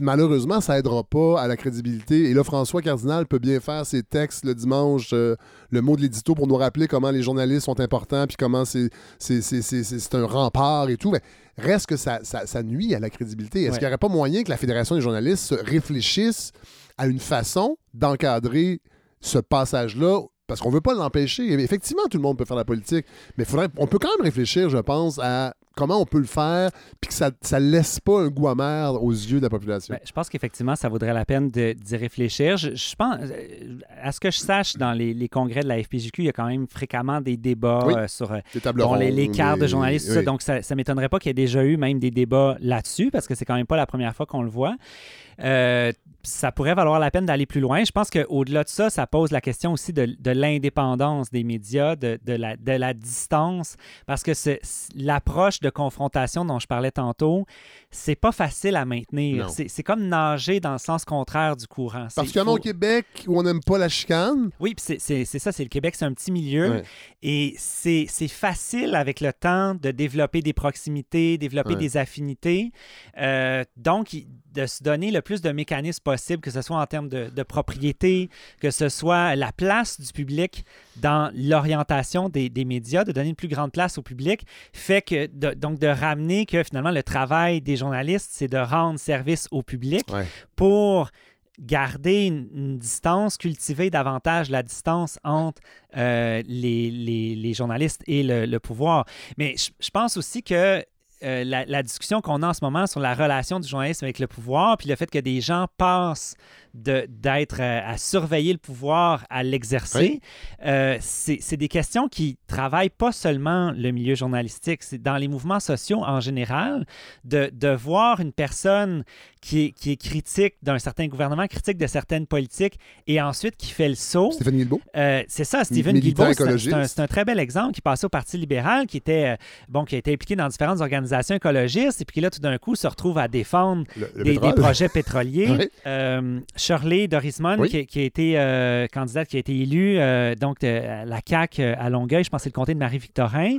malheureusement, ça aidera pas à la crédibilité. Et là, François Cardinal peut bien faire ses textes le dimanche, euh, le mot de l'édito, pour nous rappeler comment les journalistes sont importants, puis comment c'est un rempart et tout. Mais reste que ça, ça, nuit à la crédibilité. Est-ce qu'il n'y aurait pas moyen que la Fédération des journalistes réfléchisse à une façon d'encadrer ce passage-là parce qu'on ne veut pas l'empêcher. Effectivement, tout le monde peut faire la politique, mais faudrait, on peut quand même réfléchir, je pense, à comment on peut le faire, puis que ça ne laisse pas un goût amer aux yeux de la population. Ben, je pense qu'effectivement, ça vaudrait la peine d'y réfléchir. Je, pense, euh, à ce que je sache, dans les, congrès de la FPJQ, il y a quand même fréquemment des débats euh, sur euh, les, de journalistes, donc ça ne m'étonnerait pas qu'il y ait déjà eu même des débats là-dessus, parce que c'est quand même pas la première fois qu'on le voit. Euh, ça pourrait valoir la peine d'aller plus loin. Je pense qu'au-delà de ça, ça pose la question aussi de, l'indépendance des médias, de, la, de, la, distance, parce que l'approche de confrontation dont je parlais tantôt, c'est pas facile à maintenir. C'est comme nager dans le sens contraire du courant. Particulièrement au Québec, où on n'aime pas la chicane. Oui, c'est ça, c'est le Québec, c'est un petit milieu. Et c'est facile avec le temps de développer des proximités, développer des affinités. Euh, donc, de se donner le plus de mécanismes possible, que ce soit en termes de, propriété, que ce soit la place du public dans l'orientation des, médias, de donner une plus grande place au public, fait que de, donc de ramener que finalement le travail des journalistes, c'est de rendre service au public Ouais. pour garder une, une distance, cultiver davantage la distance entre euh, les, les- les journalistes et le, le pouvoir. Mais je, je pense aussi que euh, la, la discussion qu'on a en ce moment sur la relation du journalisme avec le pouvoir, puis le fait que des gens passent d'être euh, à surveiller le pouvoir à l'exercer, Oui. euh, c'est des questions qui travaillent pas seulement le milieu journalistique, c'est dans les mouvements sociaux en général, de, de voir une personne qui est, qui est critique d'un certain gouvernement, critique de certaines politiques, et ensuite qui fait le saut. Stéphane Guilbeault. C'est ça, Stephen Guilbeault, c'est un- très bel exemple qui passait au Parti libéral, qui était, bon, qui a été impliqué dans différentes organisations écologistes, et puis qui là, tout d'un coup, se retrouve à défendre Le, le des, projets pétroliers. Oui. Euh, Shirley Dorismond, Oui. qui, qui a été euh, candidate, qui a été élue, euh, donc de, à la CAQ à Longueuil, je pense que c'est le comté de Marie-Victorin,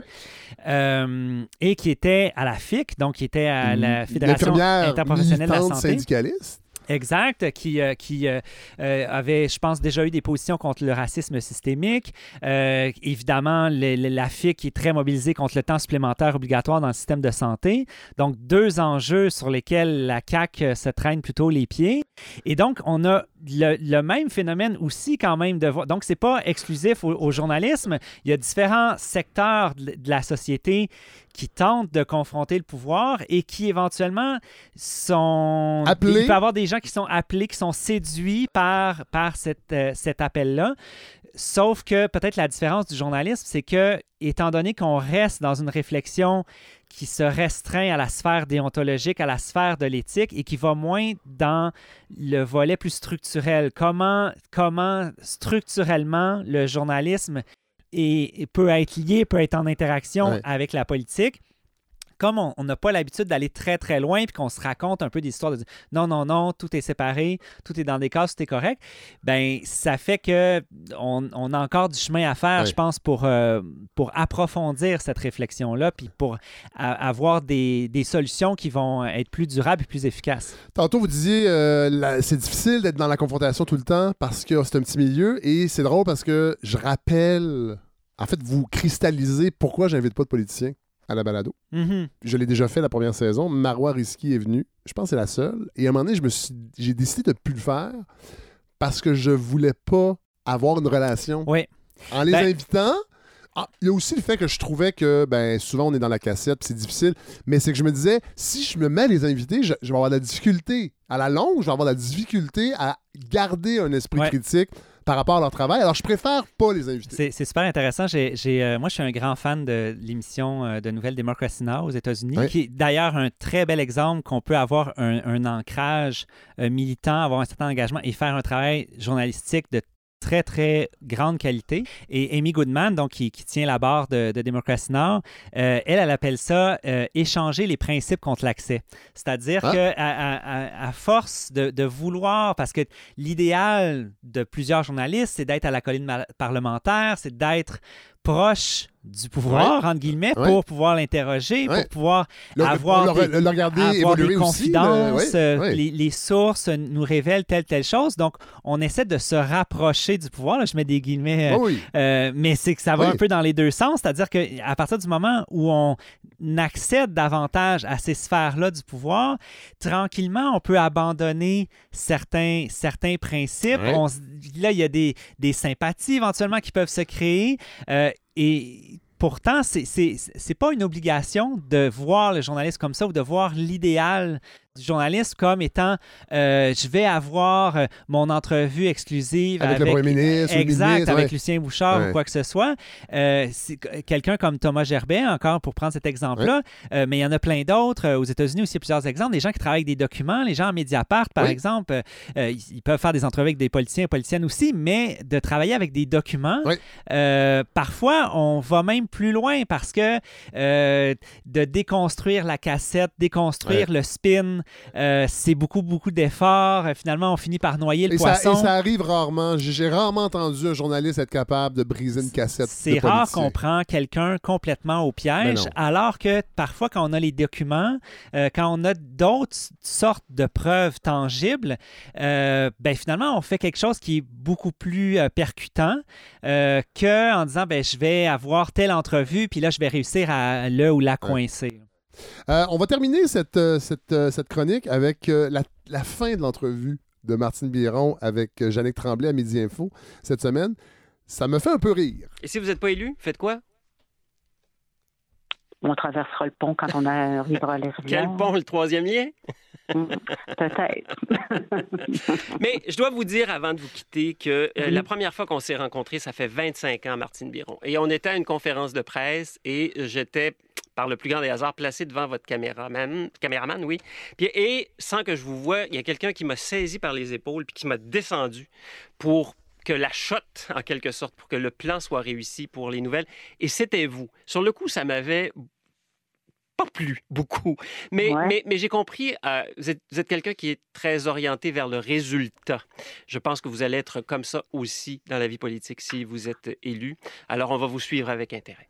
et qui était à la FIC, donc qui était à la Une Fédération interprofessionnelle de la santé. syndicaliste. Exact, qui, euh, qui euh, euh, avait, je pense, déjà eu des positions contre le racisme systémique. Évidemment, le- le- la FIC est très mobilisée contre le temps supplémentaire obligatoire dans le système de santé. Donc, deux enjeux sur lesquels la CAQ se traîne plutôt les pieds. Et donc, on a le, le même phénomène aussi quand même de voir. Donc, c'est pas exclusif au, au journalisme. Il y a différents secteurs de, de la société qui tentent de confronter le pouvoir et qui éventuellement sont... Appelés. Il peut avoir des gens qui sont appelés, qui sont séduits par, par cette, euh, cet appel-là. Sauf que peut-être la différence du journalisme, c'est que, étant donné qu'on reste dans une réflexion qui se restreint à la sphère déontologique, à la sphère de l'éthique et qui va moins dans le volet plus structurel. Comment, comment structurellement le journalisme est- peut être lié, peut être en interaction Ouais. avec la politique. Comme on n'a pas l'habitude d'aller très très loin puis qu'on se raconte un peu des histoires de dire non non non tout est séparé tout est dans des cases tout est correct ben ça fait que on, on a encore du chemin à faire je pense pour euh, pour approfondir cette réflexion là puis pour avoir des, des solutions qui vont être plus durables et plus efficaces Tantôt, vous disiez, euh, c'est difficile d'être dans la confrontation tout le temps parce que c'est un petit milieu. Et c'est drôle parce que je rappelle, en fait, vous cristallisez pourquoi j'invite pas de politiciens à la balado. Mhm. Je l'ai déjà fait la première saison. Marois Risky est venu. Je pense que c'est la seule. Et à un moment donné, j'ai décidé de ne plus le faire parce que je voulais pas avoir une relation. Oui. En les Ben- invitant, ah, il y a aussi le fait que je trouvais que ben, souvent on est dans la cassette, c'est difficile. Mais c'est que je me disais, si je me mets à les inviter, je, je vais avoir de la difficulté. À la longue, je vais avoir de la difficulté à garder un esprit Ouais. critique par rapport à leur travail. Alors, je préfère pas les inviter. C'est, super intéressant. Euh, moi, je suis un grand fan de l'émission euh, de Nouvelle Democracy Now aux États-Unis, Oui. qui est d'ailleurs un très bel exemple qu'on peut avoir un, un ancrage euh, militant, avoir un certain engagement et faire un travail journalistique de très, très grande qualité. Et Amy Goodman, donc, qui, qui tient la barre de, de Democracy Now, euh, elle, elle appelle ça euh, échanger les principes contre l'accès. C'est-à-dire Ah. que à, à- à- à force de, de vouloir, parce que l'idéal de plusieurs journalistes, c'est d'être à la colline parlementaire, c'est d'être proche du pouvoir, entre guillemets, Ouais. pour pouvoir l'interroger, Ouais. pour pouvoir Le, avoir le- des- le regarder avoir évoluer des aussi. confidences, le- euh. Les, les sources nous révèlent telle, telle chose. Donc, on essaie de se rapprocher du pouvoir. Là, je mets des guillemets. euh, Oh oui. euh, mais c'est que ça va un peu dans les deux sens, c'est-à-dire qu'à partir du moment où on accède davantage à ces sphères-là du pouvoir, tranquillement, on peut abandonner certains, certains principes. Ouais. On se- là, il y a des, des sympathies éventuellement qui peuvent se créer. euh, et pourtant, c'est c'est pas une obligation de voir le journaliste comme ça ou de voir l'idéal du journaliste comme étant euh, je vais avoir euh, mon entrevue exclusive Avec le premier ministre exact ministre, avec ouais. Lucien Bouchard Ouais. ou quoi que ce soit. Euh, quelqu'un comme Thomas Gerbet encore pour prendre cet exemple-là mais il y en a plein d'autres aux États-Unis aussi plusieurs exemples des gens qui travaillent avec des documents les gens à Mediapart par exemple ils, peuvent faire des entrevues avec des politiciens et politiciennes aussi mais de travailler avec des documents parfois on va même plus loin parce que de déconstruire la cassette déconstruire le spin Euh, c'est beaucoup, beaucoup d'efforts. Euh, Finalement, on finit par noyer le Et ça, poisson. et ça arrive rarement. J'ai rarement entendu un journaliste être capable de briser une cassette. C'est rare qu'on prend quelqu'un complètement au Mais piège, alors que parfois, quand on a les documents, euh, quand on a d'autres sortes de preuves tangibles, euh, ben finalement, on fait quelque chose qui est beaucoup plus percutant que en disant, ben je vais avoir telle entrevue, puis là, je vais réussir à le ou la coincer. Euh, on va terminer cette, euh, cette, euh, cette chronique avec la, la fin de l'entrevue de Martine Biron avec Jannick Tremblay à Midi Info cette semaine. Ça me fait un peu rire. Et si vous n'êtes pas élu, faites quoi? On traversera le pont quand on arrivera à les Quel pont, le troisième lien? Peut-être. Mais je dois vous dire avant de vous quitter que euh, la première fois qu'on s'est rencontrés, ça fait 25 ans, Martine Biron. Et on était à une conférence de presse et j'étais, par le plus grand des hasards, placé devant votre caméraman, caméraman oui. Puis, et sans que je vous voie, il y a quelqu'un qui m'a saisi par les épaules puis qui m'a descendu pour que la shot, en quelque sorte, pour que le plan soit réussi pour les nouvelles. Et c'était vous. Sur le coup, ça m'avait pas plu beaucoup. Mais, Ouais. mais, mais j'ai compris, euh, vous êtes, vous êtes quelqu'un qui est très orienté vers le résultat. Je pense que vous allez être comme ça aussi dans la vie politique si vous êtes élu. Alors, on va vous suivre avec intérêt.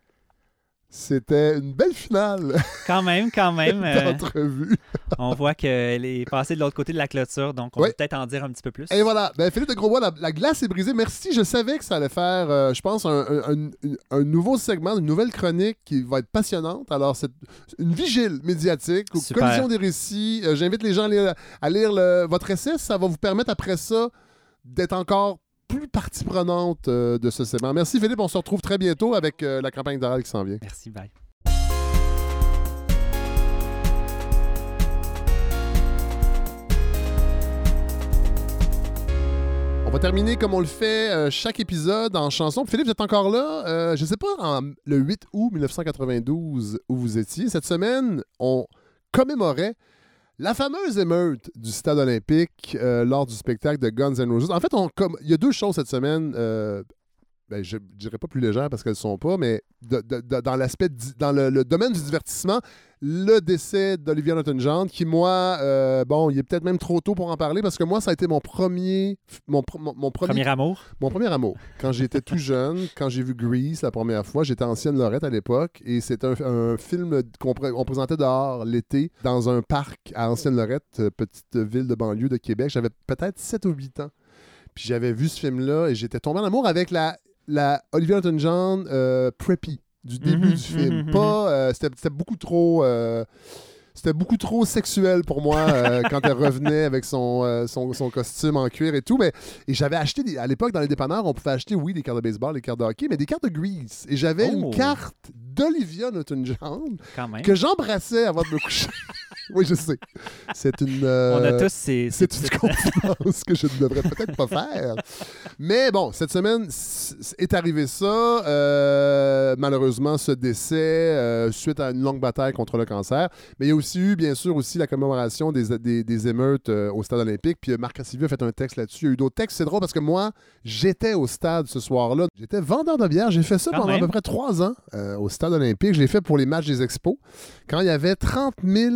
C'était une belle finale Quand même, quand même, euh, d'entrevue. on voit qu'elle est passée de l'autre côté de la clôture, donc on Ouais. va peut-être en dire un petit peu plus. Et voilà. Ben, Philippe de Grosbois, la, la glace est brisée. Merci. Je savais que ça allait faire, euh, je pense, un, un- un- un nouveau segment, une nouvelle chronique qui va être passionnante. Alors, c'est une vigile médiatique, ou collision des récits. Euh, J'invite les gens à lire, à lire le- votre essai. Ça va vous permettre, après ça, d'être encore plus partie prenante euh, de ce segment. Merci, Philippe. On se retrouve très bientôt avec euh, la campagne d'oral qui s'en vient. Merci, bye. On va terminer comme on le fait euh, chaque épisode en chanson. Philippe, vous êtes encore là? Euh, je ne sais pas, en, le 8 août 1992, où vous étiez. Cette semaine, on commémorait la fameuse émeute du stade olympique euh, lors du spectacle de Guns N' Roses. En fait, on il y a deux choses cette semaine. Ben, je ne dirais pas plus légères parce qu'elles ne sont pas, mais de- de- de- dans l'aspect, dans le, le domaine du divertissement, le décès d'Olivia Newton-John, qui, moi, euh, bon, il est peut-être même trop tôt pour en parler parce que moi, ça a été mon premier, mon, mon, mon premier, Premier amour. mon premier amour. Quand j'étais tout jeune, quand j'ai vu Grease la première fois, j'étais ancienne Lorette à l'époque et c'est un, un film qu'on pré- on présentait dehors l'été dans un parc à Ancienne Lorette, euh, petite ville de banlieue de Québec. J'avais peut-être 7 ou 8 ans. Puis j'avais vu ce film-là et j'étais tombé en amour avec la, la Olivia Newton-John euh, preppy du début Mhm, du film. mhm, Pas, euh, c'était, c'était beaucoup trop... euh, c'était beaucoup trop sexuel pour moi euh, quand elle revenait avec son, euh, son, son costume en cuir et tout. Mais, et j'avais acheté, des- à l'époque, dans les dépanneurs, on pouvait acheter, oui, des cartes de baseball, des cartes de hockey, mais des cartes de Grease. Et j'avais Oh. une carte d'Olivia Newton-John que j'embrassais avant de me coucher. oui, je sais. C'est une... euh, On a tous ces. ces c'est une confidence que je ne devrais peut-être pas faire. Mais bon, cette semaine est arrivé ça. Malheureusement, ce décès euh, suite à une longue bataille contre le cancer. Mais il y a aussi eu, bien sûr, aussi la commémoration des, des- des émeutes euh, au stade olympique. Puis euh, Marc a fait un texte là-dessus. Il y a eu d'autres textes. C'est drôle parce que moi, j'étais au stade ce soir-là. J'étais vendeur de bière. J'ai fait ça Quand pendant à peu près trois ans au stade olympique. Je l'ai fait pour les matchs des expos. Quand il y avait 30 000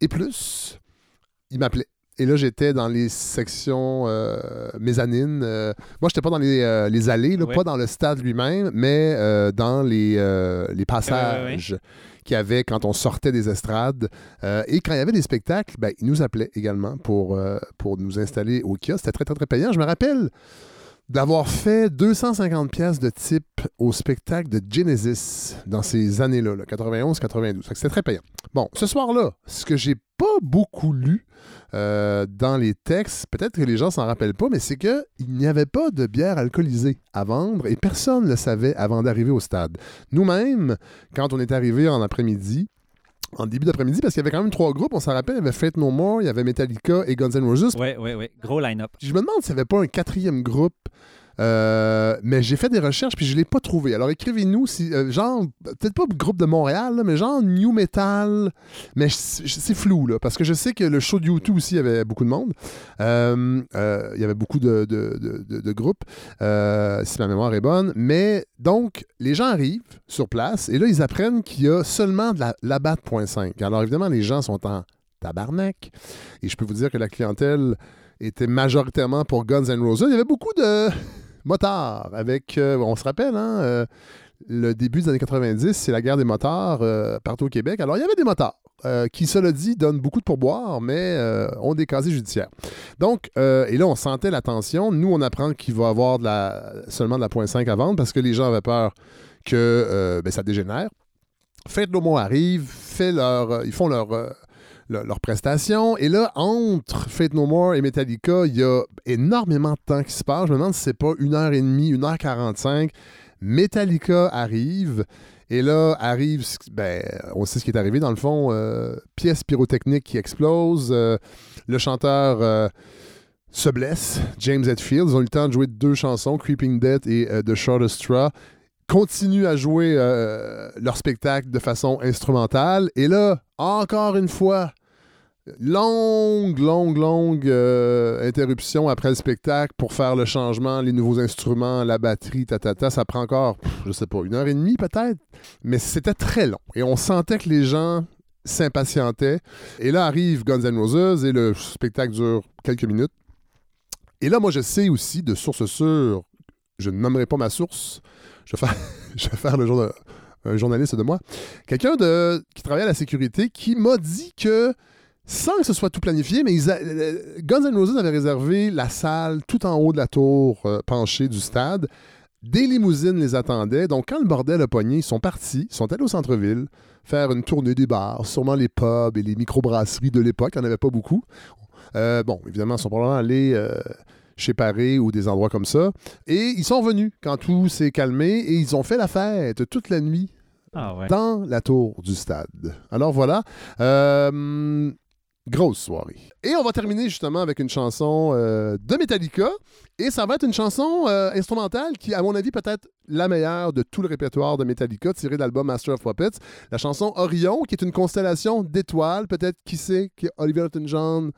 et plus, il m'appelait. Et là, j'étais dans les sections euh, mezzanines. Euh, moi, j'étais pas dans les, euh, les allées, là, Ouais. pas dans le stade lui-même, mais euh, dans les, euh, les ouais, passages qu'il y avait quand on sortait des estrades. Et quand il y avait des spectacles, ben, ils nous appelaient également pour, pour nous installer au kiosque. C'était très, très, très payant. Je me rappelle d'avoir fait 250 pièces de type au spectacle de Genesis dans ces années-là, là, 91-92. C'était très payant. Bon, ce soir-là, ce que j'ai pas beaucoup lu euh, dans les textes, peut-être que les gens s'en rappellent pas, mais c'est que il n'y avait pas de bière alcoolisée à vendre et personne ne le savait avant d'arriver au stade. Nous-mêmes, quand on est arrivé en après-midi, en début d'après-midi, parce qu'il y avait quand même trois groupes, on s'en rappelle, il y avait Fate No More, il y avait Metallica et Guns N' Roses. Oui, oui, oui. Gros line-up. Je me demande s'il n'y avait pas un quatrième groupe. Euh, mais j'ai fait des recherches puis je ne l'ai pas trouvé. Alors écrivez-nous si euh, genre peut-être pas groupe de Montréal mais genre New Metal, mais c'est flou là parce que je sais que le show de YouTube aussi avait beaucoup de monde. Euh, il y avait beaucoup de, de- groupes si ma mémoire est bonne. Mais donc les gens arrivent sur place et là ils apprennent qu'il y a seulement de la, la batte .5. Alors évidemment les gens sont en tabarnak. Et je peux vous dire que la clientèle était majoritairement pour Guns N' Roses. Il y avait beaucoup de motards avec, euh, on se rappelle, hein, euh, le début des années 90, c'est la guerre des motards euh, partout au Québec. Alors, il y avait des motards. qui, cela dit, donnent beaucoup de pourboires, mais ont des casiers judiciaires. Donc, et là, on sentait la tension. Nous, on apprend qu'il va y avoir de seulement de la .5 à vendre parce que les gens avaient peur que ben, ça dégénère. Fate No More arrive, fait leur, ils font leur, euh, leur, leur prestation. Et là, entre Fate No More et Metallica, il y a énormément de temps qui se passe. Je me demande si c'est pas une heure et demie, une heure 45. Metallica arrive. Et là, arrive, ben, on sait ce qui est arrivé dans le fond, euh, pièce pyrotechnique qui explose, euh, le chanteur euh, se blesse, James Hetfield, ils ont eu le temps de jouer deux chansons, Creeping Death et The Shortest Straw, continuent à jouer leur spectacle de façon instrumentale, et là, encore une fois, longue, longue, longue euh, interruption après le spectacle pour faire le changement, les nouveaux instruments, la batterie, tatata. Ça prend encore, je sais pas, une heure et demie peut-être. Mais c'était très long. Et on sentait que les gens s'impatientaient. Et là arrive Guns N' Roses et le spectacle dure quelques minutes. Et là, moi, je sais aussi de sources sûres, je ne nommerai pas ma source, je vais faire, je vais le jour un journaliste de moi, quelqu'un qui travaille à la sécurité qui m'a dit que sans que ce soit tout planifié, mais ils a- euh, Guns N' Roses avait réservé la salle tout en haut de la tour euh, penchée du stade. Des limousines les attendaient. Donc, quand le bordel a pogné, ils sont partis, ils sont allés au centre-ville faire une tournée des bars, sûrement les pubs et les microbrasseries de l'époque. Il n'y en avait pas beaucoup. Euh, bon, évidemment, ils sont probablement allés euh, chez Paris ou des endroits comme ça. Et ils sont venus quand tout s'est calmé et ils ont fait la fête toute la nuit Ah ouais. dans la tour du stade. Alors voilà. Euh, grosse soirée. Et on va terminer justement avec une chanson euh, de Metallica. Et ça va être une chanson euh, instrumentale qui, à mon avis, peut-être la meilleure de tout le répertoire de Metallica, tirée de l'album Master of Puppets. La chanson Orion, qui est une constellation d'étoiles. Peut-être, qui sait, que Oliver Newton-John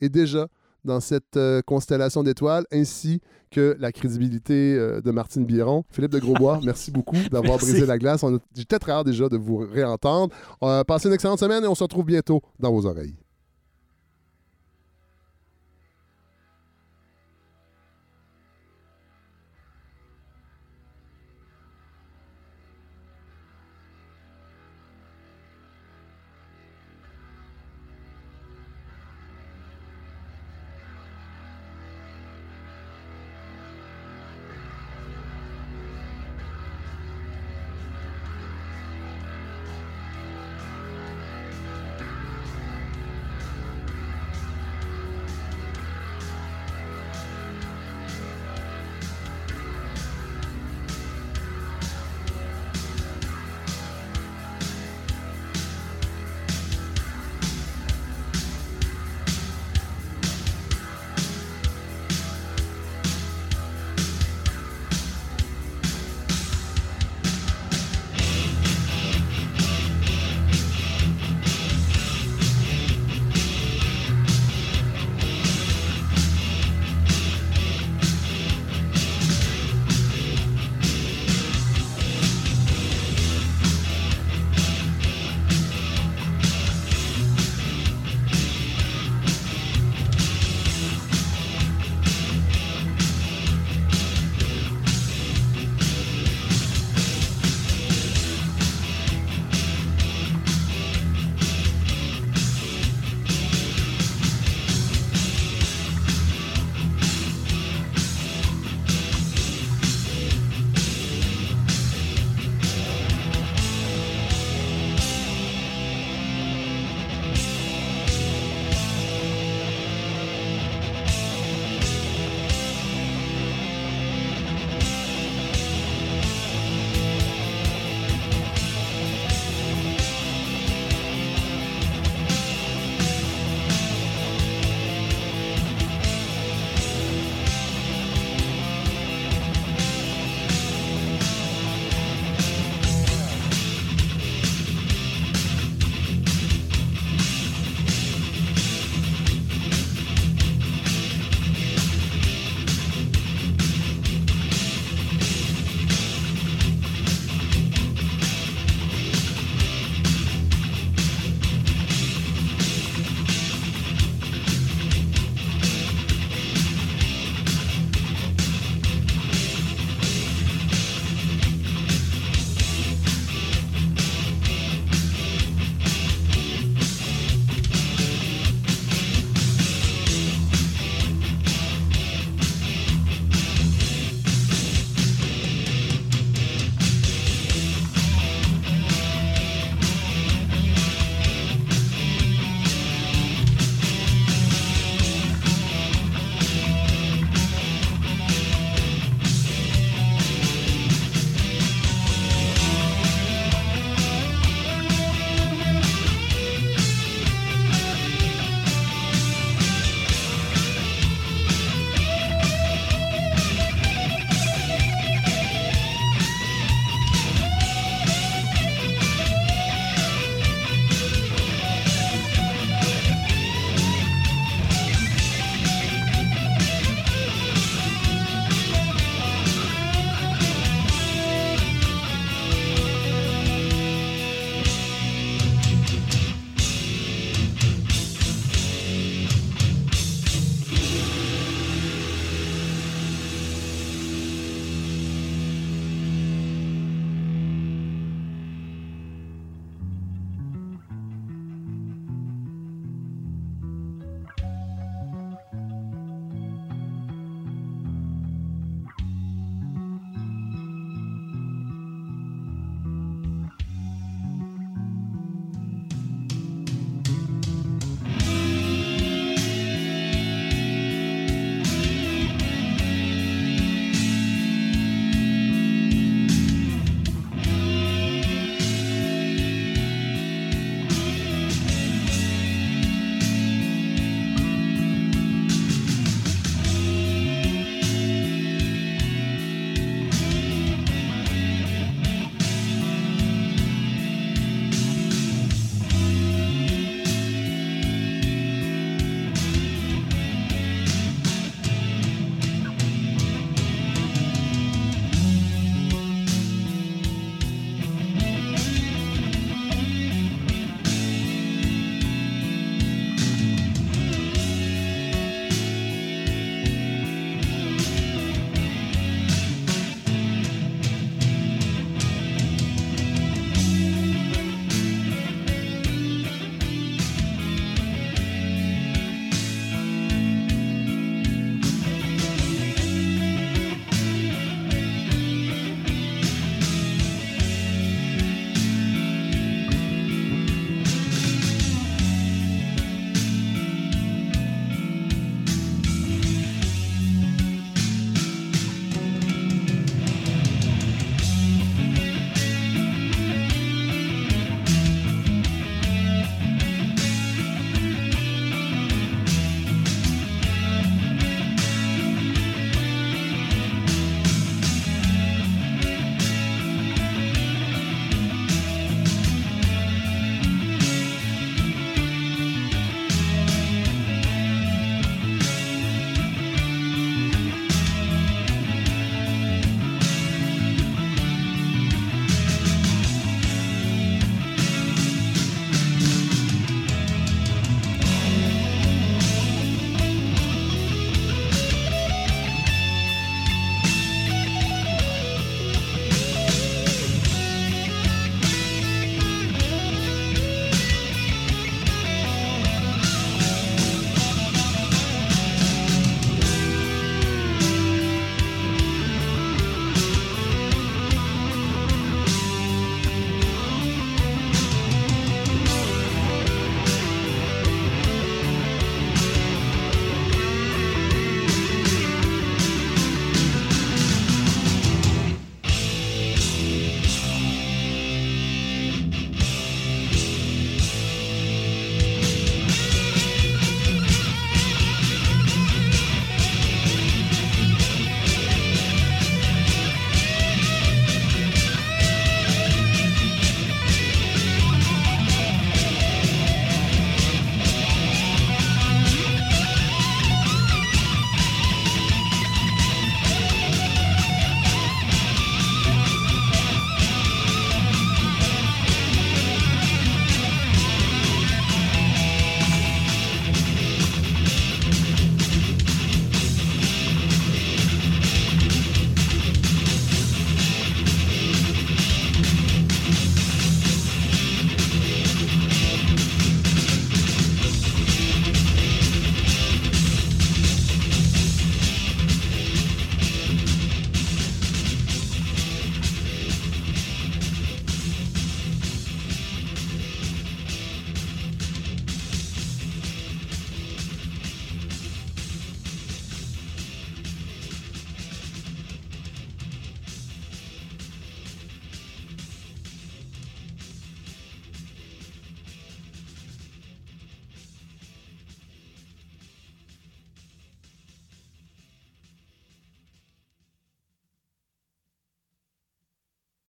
est déjà dans cette euh, constellation d'étoiles, ainsi que la crédibilité euh, de Martine Biron. Philippe de Grosbois, merci beaucoup d'avoir brisé la glace. J'étais très hâte déjà de vous réentendre. Euh, passez une excellente semaine et on se retrouve bientôt dans vos oreilles.